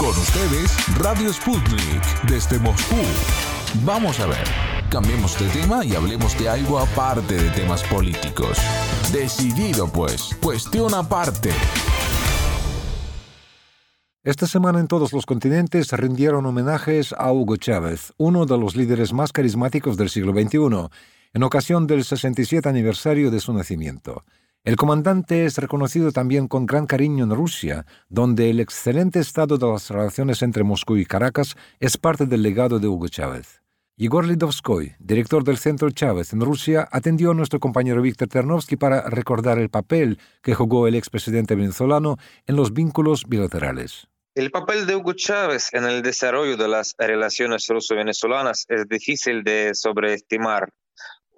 Con ustedes, Radio Sputnik, desde Moscú. Vamos a ver, cambiemos de tema y hablemos de algo aparte de temas políticos. Decidido pues, cuestión aparte. Esta semana en todos los continentes rindieron homenajes a Hugo Chávez, uno de los líderes más carismáticos del siglo XXI, en ocasión del 67 aniversario de su nacimiento. El comandante es reconocido también con gran cariño en Rusia, donde el excelente estado de las relaciones entre Moscú y Caracas es parte del legado de Hugo Chávez. Igor Lidovskoy, director del Centro Chávez en Rusia, atendió a nuestro compañero Víctor Ternovsky para recordar el papel que jugó el expresidente venezolano en los vínculos bilaterales. El papel de Hugo Chávez en el desarrollo de las relaciones ruso-venezolanas es difícil de sobreestimar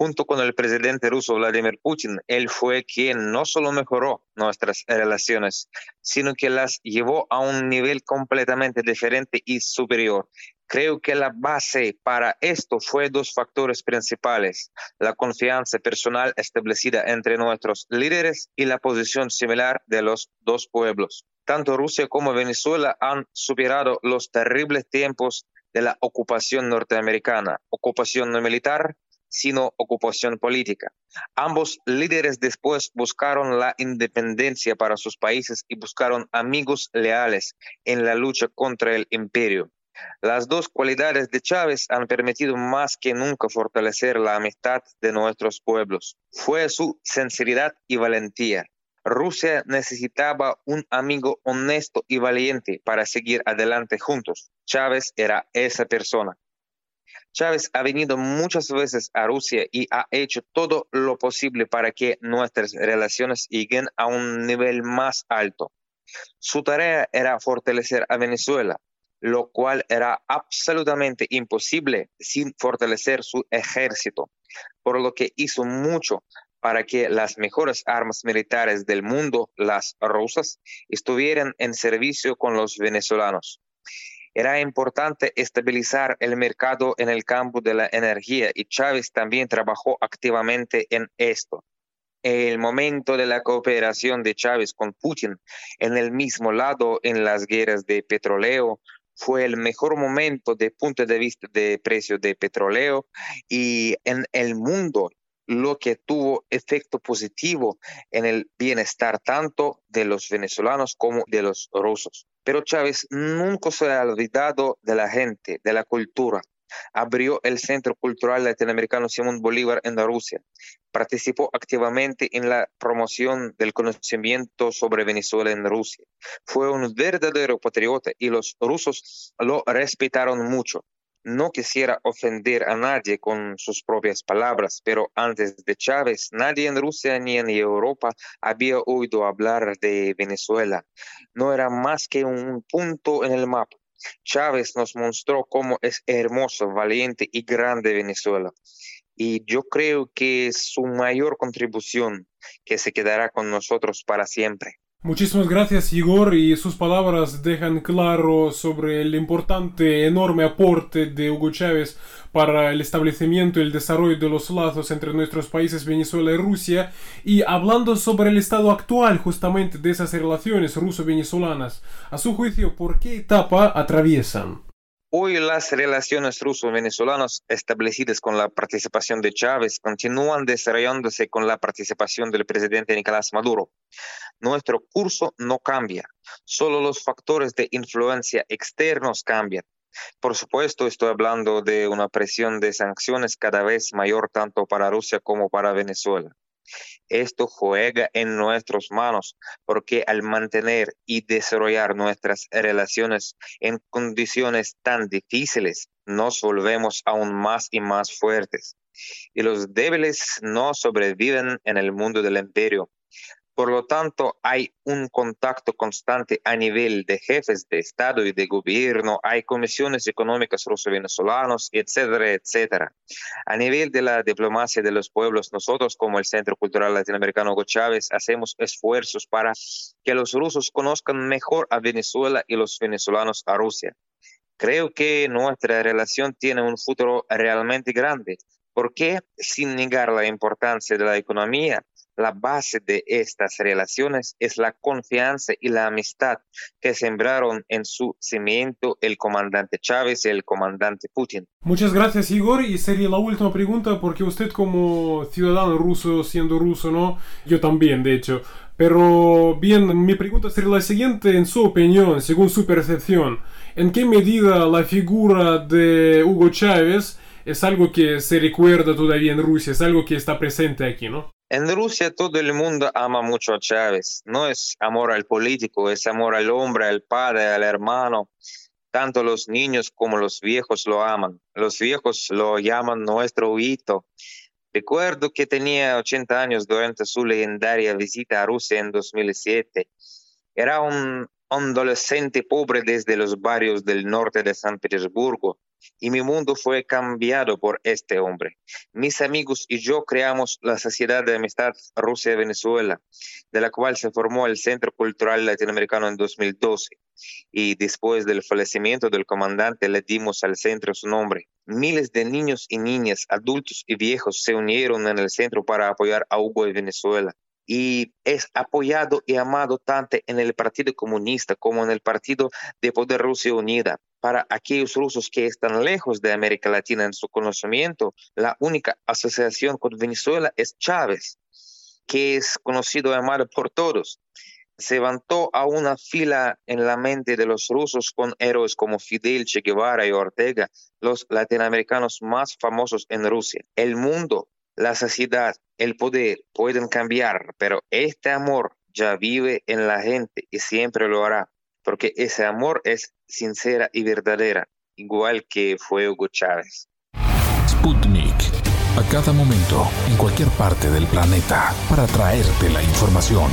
junto con el presidente ruso Vladimir Putin, él fue quien no solo mejoró nuestras relaciones, sino que las llevó a un nivel completamente diferente y superior. Creo que la base para esto fue dos factores principales, la confianza personal establecida entre nuestros líderes y la posición similar de los dos pueblos. Tanto Rusia como Venezuela han superado los terribles tiempos de la ocupación norteamericana, ocupación no militar, sino ocupación política. Ambos líderes después buscaron la independencia para sus países y buscaron amigos leales en la lucha contra el imperio. Las dos cualidades de Chávez han permitido más que nunca fortalecer la amistad de nuestros pueblos. Fue su sinceridad y valentía. Rusia necesitaba un amigo honesto y valiente para seguir adelante juntos. Chávez era esa persona. Chávez ha venido muchas veces a Rusia y ha hecho todo lo posible para que nuestras relaciones lleguen a un nivel más alto. Su tarea era fortalecer a Venezuela, lo cual era absolutamente imposible sin fortalecer su ejército, por lo que hizo mucho para que las mejores armas militares del mundo, las rusas, estuvieran en servicio con los venezolanos. Era importante estabilizar el mercado en el campo de la energía y Chávez también trabajó activamente en esto. El momento de la cooperación de Chávez con Putin en el mismo lado en las guerras de petróleo fue el mejor momento de punto de vista de precio de petróleo y en el mundo lo que tuvo efecto positivo en el bienestar tanto de los venezolanos como de los rusos. Pero Chávez nunca se ha olvidado de la gente, de la cultura. Abrió el Centro Cultural Latinoamericano Simón Bolívar en Rusia. Participó activamente en la promoción del conocimiento sobre Venezuela en Rusia. Fue un verdadero patriota y los rusos lo respetaron mucho. No quisiera ofender a nadie con sus propias palabras, pero antes de Chávez, nadie en Rusia ni en Europa había oído hablar de Venezuela. No era más que un punto en el mapa. Chávez nos mostró cómo es hermoso, valiente y grande Venezuela. Y yo creo que es su mayor contribución que se quedará con nosotros para siempre. Muchísimas gracias Igor y sus palabras dejan claro sobre el importante, enorme aporte de Hugo Chávez para el establecimiento y el desarrollo de los lazos entre nuestros países Venezuela y Rusia y hablando sobre el estado actual justamente de esas relaciones ruso-venezolanas, a su juicio, ¿por qué etapa atraviesan? Hoy las relaciones ruso-venezolanas establecidas con la participación de Chávez continúan desarrollándose con la participación del presidente Nicolás Maduro. Nuestro curso no cambia, solo los factores de influencia externos cambian. Por supuesto, estoy hablando de una presión de sanciones cada vez mayor tanto para Rusia como para Venezuela. Esto juega en nuestras manos porque al mantener y desarrollar nuestras relaciones en condiciones tan difíciles, nos volvemos aún más y más fuertes. Y los débiles no sobreviven en el mundo del imperio, por lo tanto, hay un contacto constante a nivel de jefes de Estado y de gobierno, hay comisiones económicas ruso-venezolanos, etcétera, etcétera. A nivel de la diplomacia de los pueblos, nosotros como el Centro Cultural Latinoamericano Hugo Chávez hacemos esfuerzos para que los rusos conozcan mejor a Venezuela y los venezolanos a Rusia. Creo que nuestra relación tiene un futuro realmente grande, porque sin negar la importancia de la economía, La base de estas relaciones es la confianza y la amistad que sembraron en su cimiento el comandante Chávez y el comandante Putin. Muchas gracias Igor y sería la última pregunta porque usted como ciudadano ruso, siendo ruso, ¿no? Yo también, de hecho. Pero bien, mi pregunta sería la siguiente, en su opinión, según su percepción, ¿en qué medida la figura de Hugo Chávez es algo que se recuerda todavía en Rusia, es algo que está presente aquí, ¿no? En Rusia todo el mundo ama mucho a Chávez. No es amor al político, es amor al hombre, al padre, al hermano. Tanto los niños como los viejos lo aman. Los viejos lo llaman nuestro hito. Recuerdo que tenía 80 años durante su legendaria visita a Rusia en 2007. Era un adolescente pobre desde los barrios del norte de San Petersburgo y mi mundo fue cambiado por este hombre. Mis amigos y yo creamos la Sociedad de Amistad Rusia-Venezuela, de la cual se formó el Centro Cultural Latinoamericano en 2012 y después del fallecimiento del comandante le dimos al centro su nombre. Miles de niños y niñas, adultos y viejos se unieron en el centro para apoyar a Hugo y Venezuela y es apoyado y amado tanto en el Partido Comunista como en el Partido de Poder Rusia Unida. Para aquellos rusos que están lejos de América Latina en su conocimiento, la única asociación con Venezuela es Chávez, que es conocido y amado por todos. Se levantó a una fila en la mente de los rusos con héroes como Fidel, Che Guevara y Ortega, los latinoamericanos más famosos en Rusia. El mundo la sociedad, el poder pueden cambiar, pero este amor ya vive en la gente y siempre lo hará, porque ese amor es sincera y verdadera, igual que fue Hugo Chávez. Sputnik, a cada momento, en cualquier parte del planeta, para traerte la información.